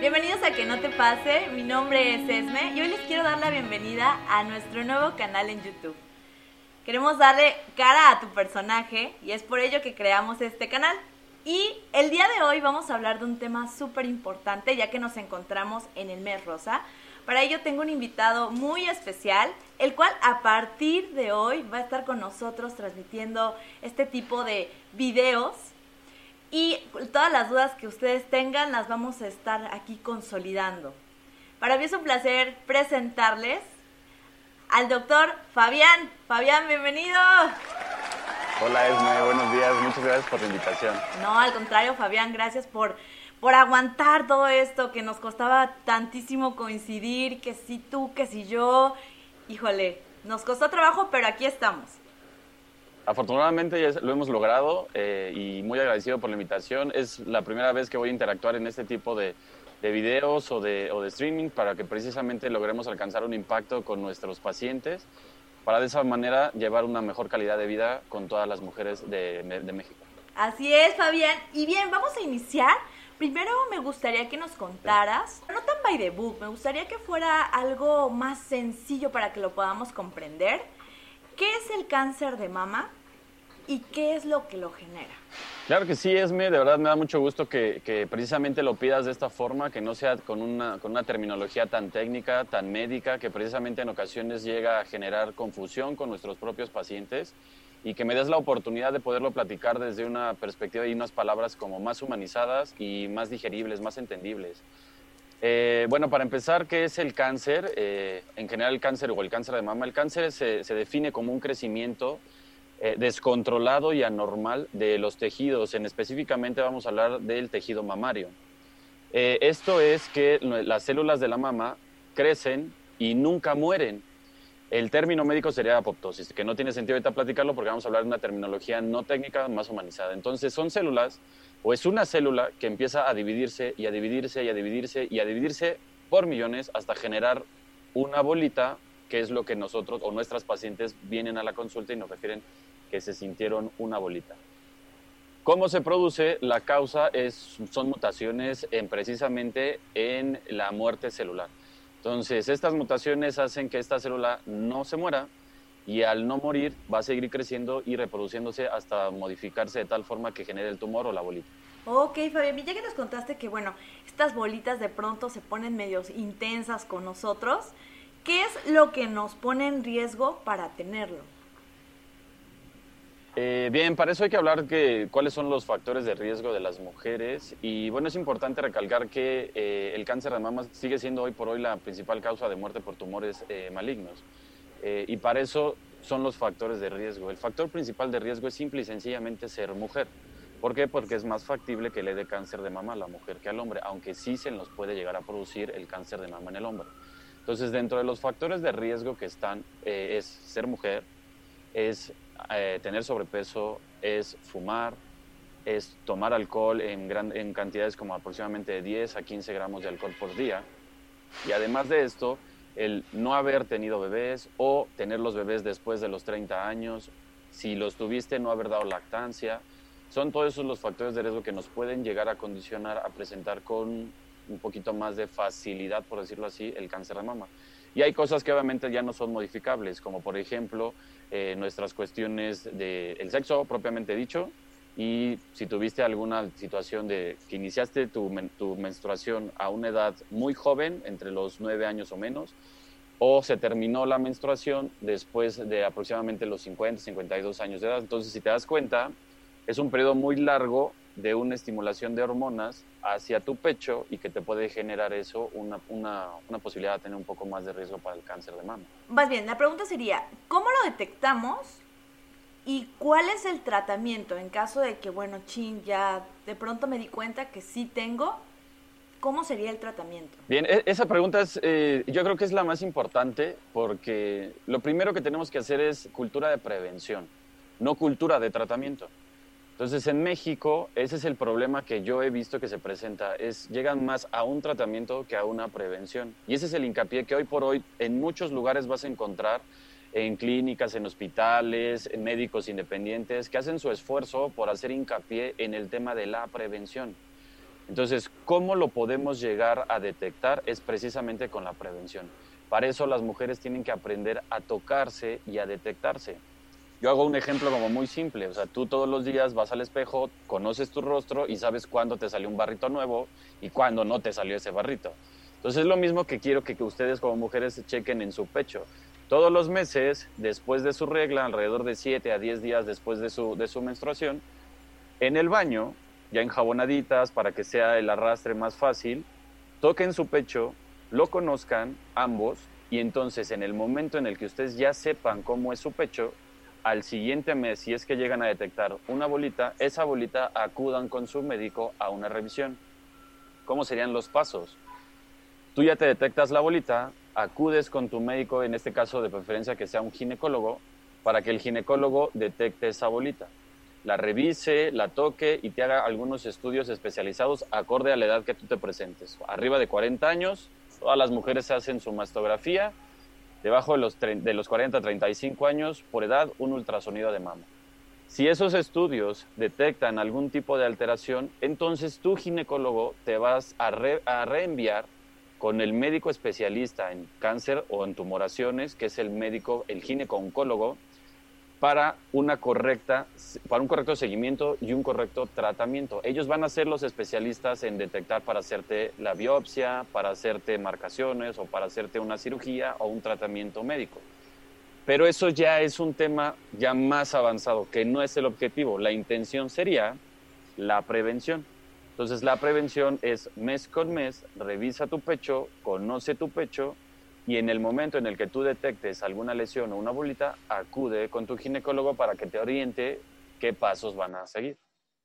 Bienvenidos a Que No Te Pase, mi nombre es Esme y hoy les quiero dar la bienvenida a nuestro nuevo canal en YouTube. Queremos darle cara a tu personaje y es por ello que creamos este canal. Y el día de hoy vamos a hablar de un tema súper importante ya que nos encontramos en el mes rosa. Para ello tengo un invitado muy especial, el cual a partir de hoy va a estar con nosotros transmitiendo este tipo de videos y todas las dudas que ustedes tengan las vamos a estar aquí consolidando. Para mí es un placer presentarles al doctor Fabián. Fabián, bienvenido. Hola Esme, buenos días, muchas gracias por la invitación. No, al contrario, Fabián, gracias por, por aguantar todo esto, que nos costaba tantísimo coincidir, que si tú, que si yo. Híjole, nos costó trabajo, pero aquí estamos. Afortunadamente lo hemos logrado eh, y muy agradecido por la invitación. Es la primera vez que voy a interactuar en este tipo de, de videos o de, o de, streaming para que precisamente logremos alcanzar un impacto con nuestros pacientes para de esa manera llevar una mejor calidad de vida con todas las mujeres de, de México. Así es, Fabián. Y bien, vamos a iniciar. Primero me gustaría que nos contaras, no tan by the book, me gustaría que fuera algo más sencillo para que lo podamos comprender. ¿Qué es el cáncer de mama y qué es lo que lo genera? Claro que sí, Esme, de verdad me da mucho gusto que, precisamente lo pidas de esta forma, que no sea con una, con una terminología tan técnica, tan médica, que precisamente en ocasiones llega a generar confusión con nuestros propios pacientes y que me des la oportunidad de poderlo platicar desde una perspectiva y unas palabras como más humanizadas y más digeribles, más entendibles. Eh, bueno, para empezar, ¿qué es el cáncer? Eh, en general el cáncer o el cáncer de mama, el cáncer se, define como un crecimiento eh, descontrolado y anormal de los tejidos. En específicamente vamos a hablar del tejido mamario. Esto es que las células de la mama crecen y nunca mueren. El término médico sería apoptosis, que no tiene sentido ahorita platicarlo porque vamos a hablar de una terminología no técnica, más humanizada. Entonces son células, o es una célula que empieza a dividirse y a dividirse y a dividirse y a dividirse por millones hasta generar una bolita, que es lo que nosotros o nuestras pacientes vienen a la consulta y nos refieren que se sintieron una bolita. ¿Cómo se produce? La causa es, son mutaciones en, precisamente en la muerte celular. Entonces, estas mutaciones hacen que esta célula no se muera y al no morir va a seguir creciendo y reproduciéndose hasta modificarse de tal forma que genere el tumor o la bolita. Ok, Fabián, ya que nos contaste que, bueno, estas bolitas de pronto se ponen medios intensas con nosotros, ¿qué es lo que nos pone en riesgo para tenerlo? Eh, bien, para eso hay que hablar de cuáles son los factores de riesgo de las mujeres y bueno, es importante recalcar que eh, el cáncer de mama sigue siendo hoy por hoy la principal causa de muerte por tumores eh, malignos eh, y para eso son los factores de riesgo. El factor principal de riesgo es simple y sencillamente ser mujer. ¿Por qué? Porque es más factible que le dé cáncer de mama a la mujer que al hombre, aunque sí se nos puede llegar a producir el cáncer de mama en el hombre. Entonces, dentro de los factores de riesgo que están es ser mujer, es eh, tener sobrepeso, es fumar, es tomar alcohol en, gran, en cantidades como aproximadamente de 10 a 15 gramos de alcohol por día. Y además de esto, el no haber tenido bebés o tener los bebés después de los 30 años, si los tuviste, no haber dado lactancia, son todos esos los factores de riesgo que nos pueden llegar a condicionar a presentar con un poquito más de facilidad, por decirlo así, el cáncer de mama. Y hay cosas que obviamente ya no son modificables, como por ejemplo eh, nuestras cuestiones del sexo propiamente dicho, y si tuviste alguna situación de que iniciaste tu, tu, menstruación a una edad muy joven, entre los 9 años o menos, o se terminó la menstruación después de aproximadamente los 50, 52 años de edad. Entonces, si te das cuenta, es un periodo muy largo de una estimulación de hormonas hacia tu pecho y que te puede generar eso una, una, una, posibilidad de tener un poco más de riesgo para el cáncer de mama. Más bien, la pregunta sería, ¿cómo lo detectamos y cuál es el tratamiento en caso de que, bueno, chin, ya de pronto me di cuenta que sí tengo? ¿Cómo sería el tratamiento? Bien, esa pregunta es, eh, yo creo que es la más importante porque lo primero que tenemos que hacer es cultura de prevención, no cultura de tratamiento. Entonces, en México, ese es el problema que yo he visto que se presenta, es llegan más a un tratamiento que a una prevención. Y ese es el hincapié que hoy por hoy en muchos lugares vas a encontrar en clínicas, en hospitales, en médicos independientes, que hacen su esfuerzo por hacer hincapié en el tema de la prevención. Entonces, ¿cómo lo podemos llegar a detectar? Es precisamente con la prevención. Para eso las mujeres tienen que aprender a tocarse y a detectarse. Yo hago un ejemplo como muy simple, o sea, tú todos los días vas al espejo, conoces tu rostro y sabes cuándo te salió un barrito nuevo y cuándo no te salió ese barrito. Entonces es lo mismo que quiero que, ustedes como mujeres chequen en su pecho. Todos los meses, después de su regla, alrededor de 7 a 10 días después de su, menstruación, en el baño, ya enjabonaditas para que sea el arrastre más fácil, toquen su pecho, lo conozcan ambos y entonces en el momento en el que ustedes ya sepan cómo es su pecho, al siguiente mes, si es que llegan a detectar una bolita, esa bolita acudan con su médico a una revisión. ¿Cómo serían los pasos? Tú ya te detectas la bolita, acudes con tu médico, en este caso de preferencia que sea un ginecólogo, para que el ginecólogo detecte esa bolita la revise, la toque y te haga algunos estudios especializados acorde a la edad que tú te presentes. Arriba de 40 años, todas las mujeres hacen su mastografía, debajo de los, de los 40 a 35 años, por edad, un ultrasonido de mama. Si esos estudios detectan algún tipo de alteración, entonces tu ginecólogo te vas a reenviar con el médico especialista en cáncer o en tumoraciones, que es el médico, el gineco-oncólogo, para, una correcta, para un correcto seguimiento y un correcto tratamiento. Ellos van a ser los especialistas en detectar para hacerte la biopsia, para hacerte marcaciones o para hacerte una cirugía o un tratamiento médico. Pero eso ya es un tema ya más avanzado, que no es el objetivo. La intención sería la prevención. Entonces la prevención es mes con mes, revisa tu pecho, conoce tu pecho y en el momento en el que tú detectes alguna lesión o una bolita, acude con tu ginecólogo para que te oriente qué pasos van a seguir.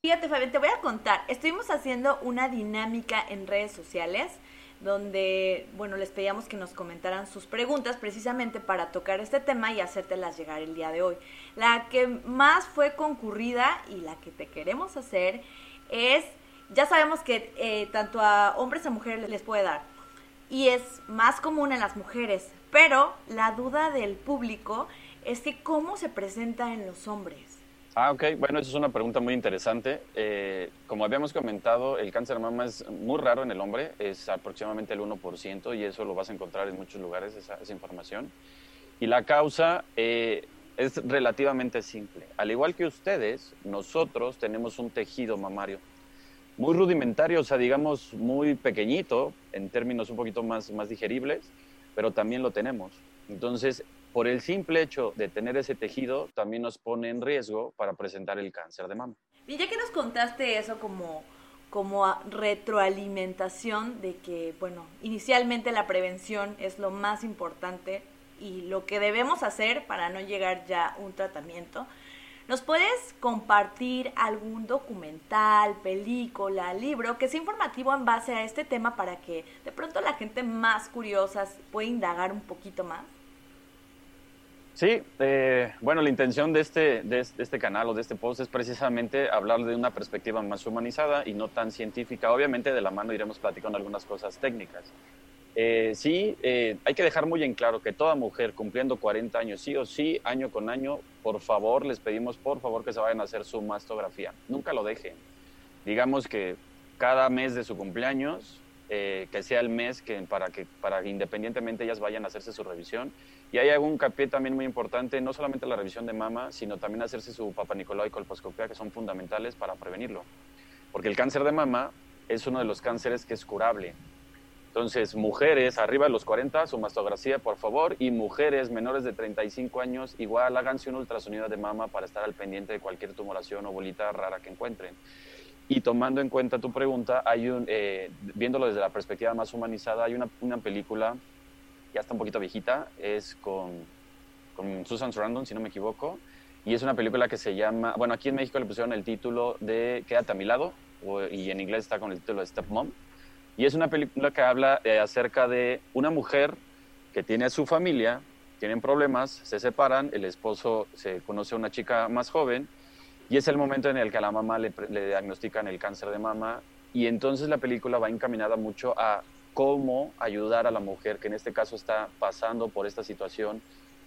Fíjate, Fabián, te voy a contar. Estuvimos haciendo una dinámica en redes sociales donde, bueno, les pedíamos que nos comentaran sus preguntas precisamente para tocar este tema y hacértelas llegar el día de hoy. La que más fue concurrida y la que te queremos hacer es, ya sabemos que eh, tanto a hombres a mujeres les puede dar y es más común en las mujeres, pero la duda del público es que cómo se presenta en los hombres. Ah, ok. Bueno, esa es una pregunta muy interesante. Eh, como habíamos comentado, el cáncer de mama es muy raro en el hombre, es aproximadamente el 1% y eso lo vas a encontrar en muchos lugares, esa, información. Y la causa eh, es relativamente simple. Al igual que ustedes, nosotros tenemos un tejido mamario muy rudimentario, o sea, digamos muy pequeñito, en términos un poquito más, más digeribles, pero también lo tenemos. Entonces, por el simple hecho de tener ese tejido, también nos pone en riesgo para presentar el cáncer de mama. Y ya que nos contaste eso como, como retroalimentación de que, bueno, inicialmente la prevención es lo más importante y lo que debemos hacer para no llegar ya a un tratamiento, ¿Nos puedes compartir algún documental, película, libro que sea informativo en base a este tema para que de pronto la gente más curiosa pueda indagar un poquito más? Sí, eh, bueno, la intención de este, de este canal o de este post es precisamente hablar de una perspectiva más humanizada y no tan científica. Obviamente de la mano iremos platicando algunas cosas técnicas. Eh, sí, eh, hay que dejar muy en claro que toda mujer cumpliendo 40 años, sí o sí, año con año, por favor, les pedimos por favor que se vayan a hacer su mastografía. Nunca lo dejen. Digamos que cada mes de su cumpleaños, eh, que sea el mes que para que para independientemente ellas vayan a hacerse su revisión. Y hay algún capié también muy importante, no solamente la revisión de mama, sino también hacerse su papá Nicolau y colposcopía, que son fundamentales para prevenirlo. Porque el cáncer de mama es uno de los cánceres que es curable. Entonces, mujeres arriba de los 40, su mastografía, por favor, y mujeres menores de 35 años, igual háganse un ultrasonido de mama para estar al pendiente de cualquier tumoración o bolita rara que encuentren. Y tomando en cuenta tu pregunta, hay eh, viéndolo desde la perspectiva más humanizada, hay una, película, ya está un poquito viejita, es con, con Susan Sarandon, si no me equivoco, y es una película que se llama, bueno, aquí en México le pusieron el título de Quédate a mi lado, y en inglés está con el título de Step Mom y es una película que habla eh, acerca de una mujer que tiene a su familia, tienen problemas, se separan, el esposo se conoce a una chica más joven y es el momento en el que a la mamá le, le diagnostican el cáncer de mama y entonces la película va encaminada mucho a cómo ayudar a la mujer que en este caso está pasando por esta situación,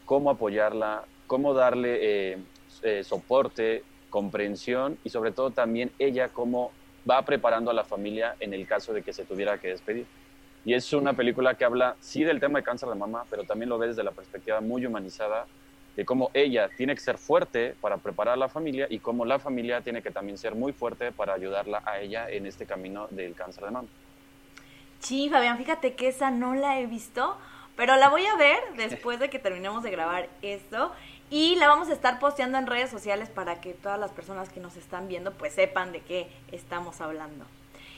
cómo apoyarla, cómo darle eh, eh, soporte, comprensión y sobre todo también ella cómo va preparando a la familia en el caso de que se tuviera que despedir. Y es una película que habla, sí, del tema de cáncer de mama, pero también lo ve desde la perspectiva muy humanizada de cómo ella tiene que ser fuerte para preparar a la familia y cómo la familia tiene que también ser muy fuerte para ayudarla a ella en este camino del cáncer de mama. Sí, Fabián, fíjate que esa no la he visto, pero la voy a ver después de que terminemos de grabar esto y la vamos a estar posteando en redes sociales para que todas las personas que nos están viendo pues sepan de qué estamos hablando.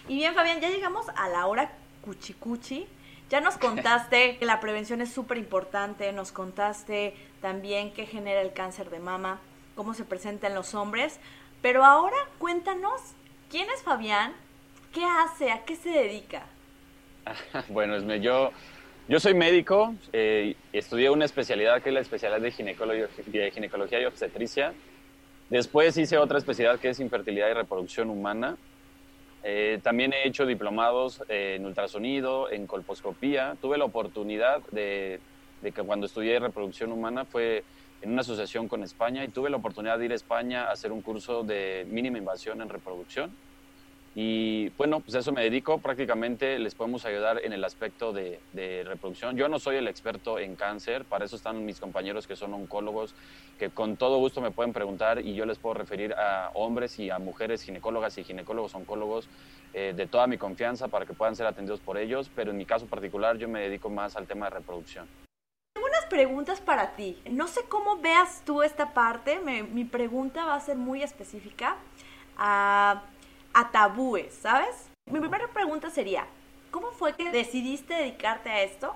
Y bien, Fabián, ya llegamos a la hora cuchicuchi. Ya nos contaste que la prevención es súper importante, nos contaste también qué genera el cáncer de mama, cómo se presenta en los hombres, pero ahora cuéntanos, ¿quién es Fabián? ¿Qué hace? ¿A qué se dedica? bueno, yo, yo soy médico, eh, estudié una especialidad que es la especialidad de ginecología, de y obstetricia. Después hice otra especialidad que es infertilidad y reproducción humana. Eh, también he hecho diplomados en ultrasonido, en colposcopía. Tuve la oportunidad de, que cuando estudié reproducción humana fue en una asociación con España y tuve la oportunidad de ir a España a hacer un curso de mínima invasión en reproducción. Y bueno, pues a eso me dedico. Prácticamente les podemos ayudar en el aspecto de, reproducción. Yo no soy el experto en cáncer, para eso están mis compañeros que son oncólogos, que con todo gusto me pueden preguntar y yo les puedo referir a hombres y a mujeres ginecólogas y ginecólogos oncólogos eh, de toda mi confianza para que puedan ser atendidos por ellos, pero en mi caso particular yo me dedico más al tema de reproducción. Tengo unas preguntas para ti. No sé cómo veas tú esta parte. mi pregunta va a ser muy específica. a a tabúes, ¿sabes? Mi primera pregunta sería, ¿cómo fue que decidiste dedicarte a esto?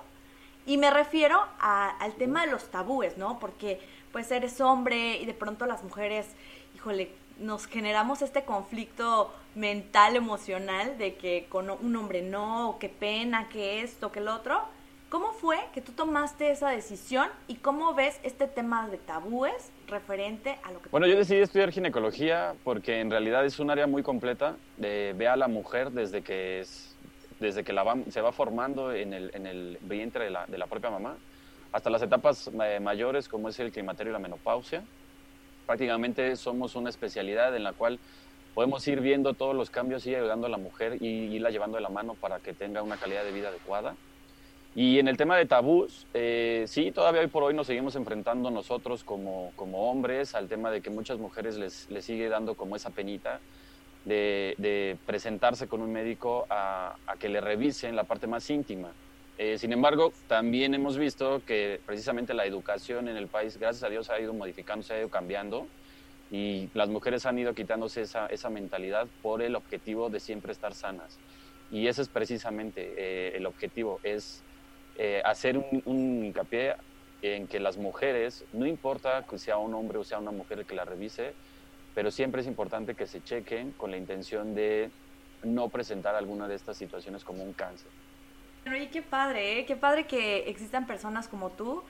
Y me refiero al tema de los tabúes, ¿no? Porque pues eres hombre y de pronto las mujeres, híjole, nos generamos este conflicto mental, emocional, de que con un hombre no, qué pena, que esto, que el otro. ¿Cómo fue que tú tomaste esa decisión y cómo ves este tema de tabúes referente a lo que... Bueno, yo decidí estudiar ginecología porque en realidad es un área muy completa. De, ve a la mujer desde que, es, desde que la se va formando en el, en el vientre de la, de la propia mamá hasta las etapas eh, mayores como es el climaterio y la menopausia. Prácticamente somos una especialidad en la cual podemos ir viendo todos los cambios y ayudando a la mujer y irla llevando de la mano para que tenga una calidad de vida adecuada. Y en el tema de tabús, eh, sí, todavía hoy por hoy nos seguimos enfrentando nosotros como, como hombres al tema de que muchas mujeres les, les sigue dando como esa penita de, de presentarse con un médico a, a, que le revisen la parte más íntima. Eh, sin embargo, también hemos visto que precisamente la educación en el país, gracias a Dios, ha ido modificando, se ha ido cambiando y las mujeres han ido quitándose esa, esa mentalidad por el objetivo de siempre estar sanas. Y ese es precisamente eh, el objetivo, es eh, hacer un, hincapié en que las mujeres, no importa que sea un hombre o sea una mujer que la revise, pero siempre es importante que se chequen con la intención de no presentar alguna de estas situaciones como un cáncer. Oye, qué padre, ¿eh? qué padre que existan personas como tú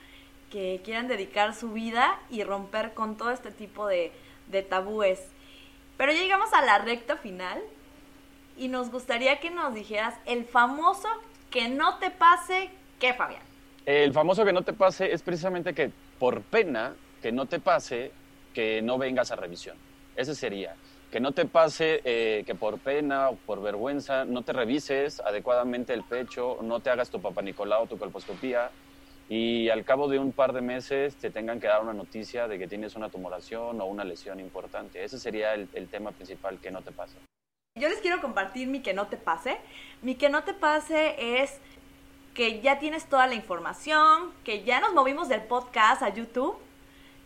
que quieran dedicar su vida y romper con todo este tipo de, de tabúes. Pero ya llegamos a la recta final y nos gustaría que nos dijeras el famoso que no te pase ¿Qué, Fabián? El famoso que no te pase es precisamente que por pena que no te pase que no vengas a revisión. Ese sería. Que no te pase eh, que por pena o por vergüenza no te revises adecuadamente el pecho, no te hagas tu papá Nicolau, tu colposcopía y al cabo de un par de meses te tengan que dar una noticia de que tienes una tumoración o una lesión importante. Ese sería el, el tema principal, que no te pase. Yo les quiero compartir mi que no te pase. Mi que no te pase es que ya tienes toda la información, que ya nos movimos del podcast a YouTube,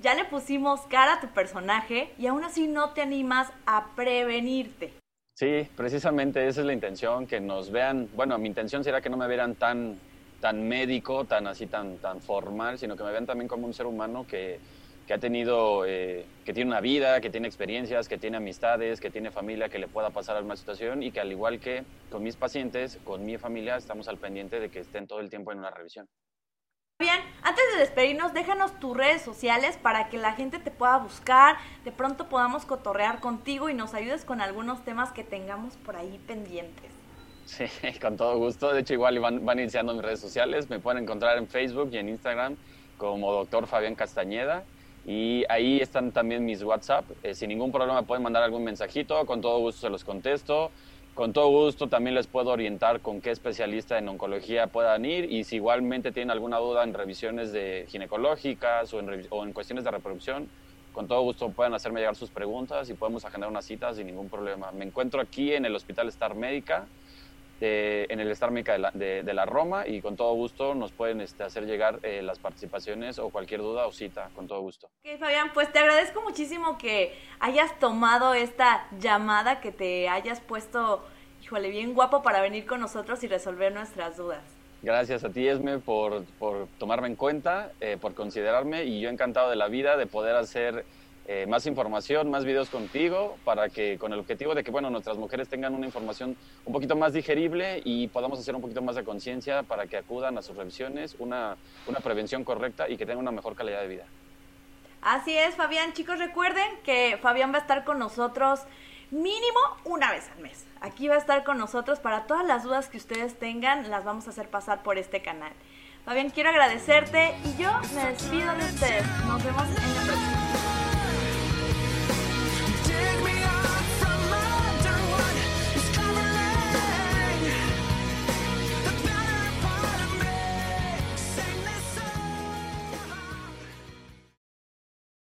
ya le pusimos cara a tu personaje y aún así no te animas a prevenirte. Sí, precisamente esa es la intención, que nos vean, bueno, mi intención sería que no me vieran tan, tan médico, tan así, tan, tan formal, sino que me vean también como un ser humano que, que ha tenido, eh, que tiene una vida, que tiene experiencias, que tiene amistades, que tiene familia, que le pueda pasar alguna situación y que al igual que con mis pacientes, con mi familia, estamos al pendiente de que estén todo el tiempo en una revisión. Bien, antes de despedirnos, déjanos tus redes sociales para que la gente te pueda buscar, de pronto podamos cotorrear contigo y nos ayudes con algunos temas que tengamos por ahí pendientes. Sí, con todo gusto. De hecho, igual van, van iniciando mis redes sociales. Me pueden encontrar en Facebook y en Instagram como doctor Fabián Castañeda Y ahí están también mis WhatsApp. Eh, sin ningún problema pueden mandar algún mensajito, con todo gusto se los contesto. Con todo gusto también les puedo orientar con qué especialista en oncología puedan ir y si igualmente tienen alguna duda en revisiones de ginecológicas o en, o en cuestiones de reproducción, con todo gusto pueden hacerme llegar sus preguntas y podemos agendar una cita sin ningún problema. Me encuentro aquí en el Hospital Star Médica, en el Star Médica de la, Roma y con todo gusto nos pueden este, hacer llegar eh, las participaciones o cualquier duda o cita, con todo gusto. Ok, Fabián, pues te agradezco muchísimo que hayas tomado esta llamada, que te hayas puesto, híjole, bien guapo para venir con nosotros y resolver nuestras dudas. Gracias a ti, Esme, por, por tomarme en cuenta, eh, por considerarme y yo encantado de la vida de poder hacer eh, más información, más videos contigo, para que con el objetivo de que bueno, nuestras mujeres tengan una información un poquito más digerible y podamos hacer un poquito más de conciencia para que acudan a sus revisiones, una, una prevención correcta y que tengan una mejor calidad de vida. Así es, Fabián. Chicos, recuerden que Fabián va a estar con nosotros mínimo una vez al mes. Aquí va a estar con nosotros para todas las dudas que ustedes tengan, las vamos a hacer pasar por este canal. Fabián, quiero agradecerte y yo me despido de ustedes. Nos vemos en la próxima.